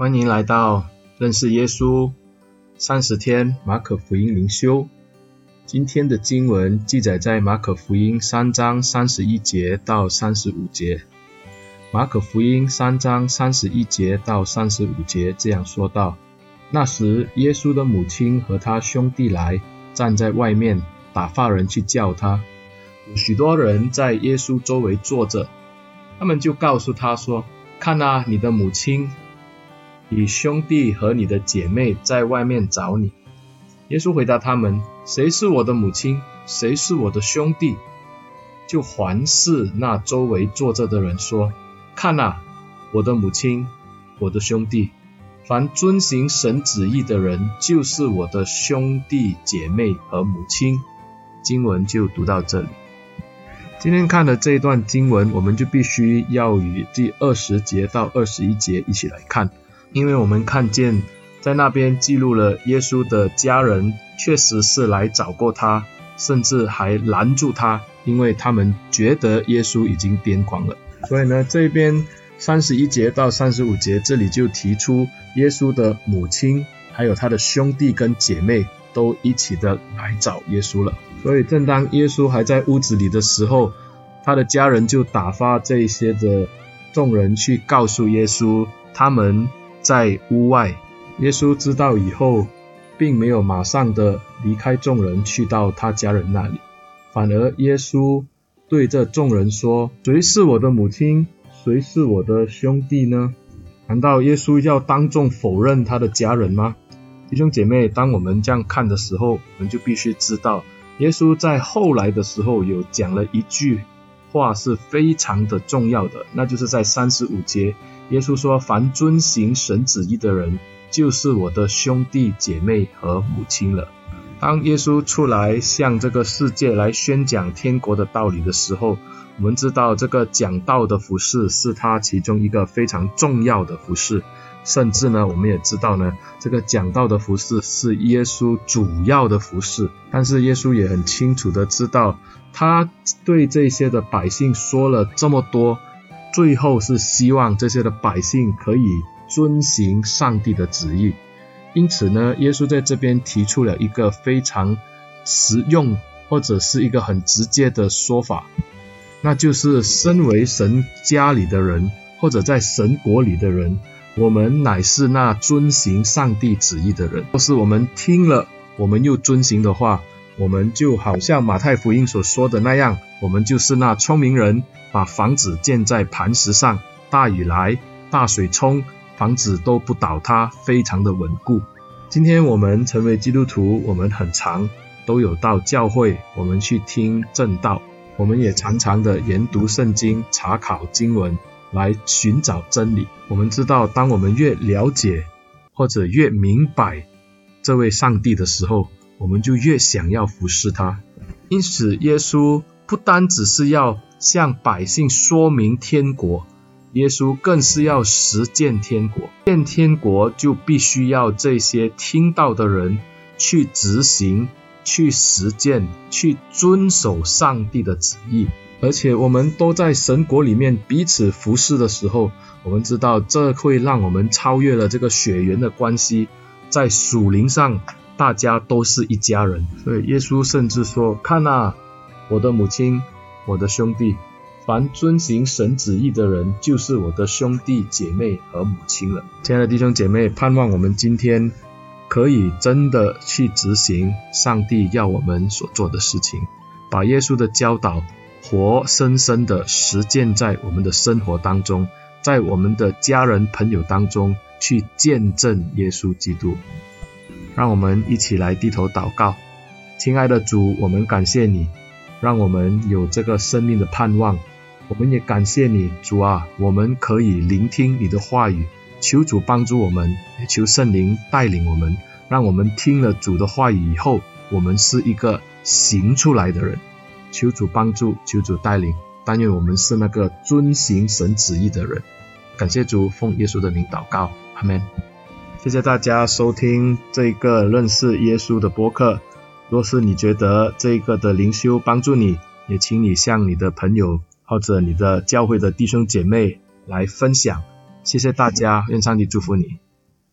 欢迎来到认识耶稣三十天马可福音灵修。今天的经文记载在马可福音三章三十一节到三十五节。马可福音三章三十一节到三十五节这样说道：那时，耶稣的母亲和他兄弟来，站在外面，打发人去叫他。有许多人在耶稣周围坐着，他们就告诉他说：“看啊，你的母亲。”你兄弟和你的姐妹在外面找你。耶稣回答他们：谁是我的母亲？谁是我的兄弟？就环视那周围坐着的人说：看哪，我的母亲，我的兄弟。凡遵行神旨意的人，就是我的兄弟姐妹和母亲。经文就读到这里。今天看的这一段经文，我们就必须要与第二十节到二十一节一起来看。因为我们看见，在那边记录了耶稣的家人确实是来找过他，甚至还拦住他，因为他们觉得耶稣已经癫狂了。所以呢，这边三十一节到三十五节这里就提出耶稣的母亲，还有他的兄弟跟姐妹都一起的来找耶稣了。所以正当耶稣还在屋子里的时候，他的家人就打发这些的众人去告诉耶稣，他们。在屋外，耶稣知道以后，并没有马上的离开众人去到他家人那里，反而耶稣对着众人说：“谁是我的母亲？谁是我的兄弟呢？”难道耶稣要当众否认他的家人吗？弟兄姐妹，当我们这样看的时候，我们就必须知道，耶稣在后来的时候有讲了一句话是非常的重要的，那就是在三十五节。耶稣说：“凡遵行神旨意的人，就是我的兄弟姐妹和母亲了。”当耶稣出来向这个世界来宣讲天国的道理的时候，我们知道这个讲道的服事是他其中一个非常重要的服事，甚至呢，我们也知道呢，这个讲道的服事是耶稣主要的服事。但是耶稣也很清楚的知道，他对这些的百姓说了这么多。最后是希望这些的百姓可以遵行上帝的旨意，因此呢，耶稣在这边提出了一个非常实用或者是一个很直接的说法，那就是身为神家里的人或者在神国里的人，我们乃是那遵行上帝旨意的人。若是我们听了，我们又遵行的话，我们就好像马太福音所说的那样，我们就是那聪明人，把房子建在磐石上，大雨来，大水冲，房子都不倒塌，非常的稳固。今天我们成为基督徒，我们很长都有到教会，我们去听正道，我们也常常的研读圣经，查考经文，来寻找真理。我们知道，当我们越了解或者越明白这位上帝的时候，我们就越想要服侍他，因此耶稣不单只是要向百姓说明天国，耶稣更是要实践天国。见天国就必须要这些听到的人去执行、去实践、去遵守上帝的旨意。而且我们都在神国里面彼此服侍的时候，我们知道这会让我们超越了这个血缘的关系，在属灵上。大家都是一家人，所以耶稣甚至说：“看啊，我的母亲，我的兄弟，凡遵行神旨意的人，就是我的兄弟姐妹和母亲了。”亲爱的弟兄姐妹，盼望我们今天可以真的去执行上帝要我们所做的事情，把耶稣的教导活生生的实践在我们的生活当中，在我们的家人朋友当中去见证耶稣基督。让我们一起来低头祷告，亲爱的主，我们感谢你，让我们有这个生命的盼望。我们也感谢你，主啊，我们可以聆听你的话语。求主帮助我们，求圣灵带领我们，让我们听了主的话语以后，我们是一个行出来的人。求主帮助，求主带领，但愿我们是那个遵行神旨意的人。感谢主，奉耶稣的名祷告，阿门。谢谢大家收听这个认识耶稣的播客。若是你觉得这个的灵修帮助你，也请你向你的朋友或者你的教会的弟兄姐妹来分享。谢谢大家，愿上帝祝福你。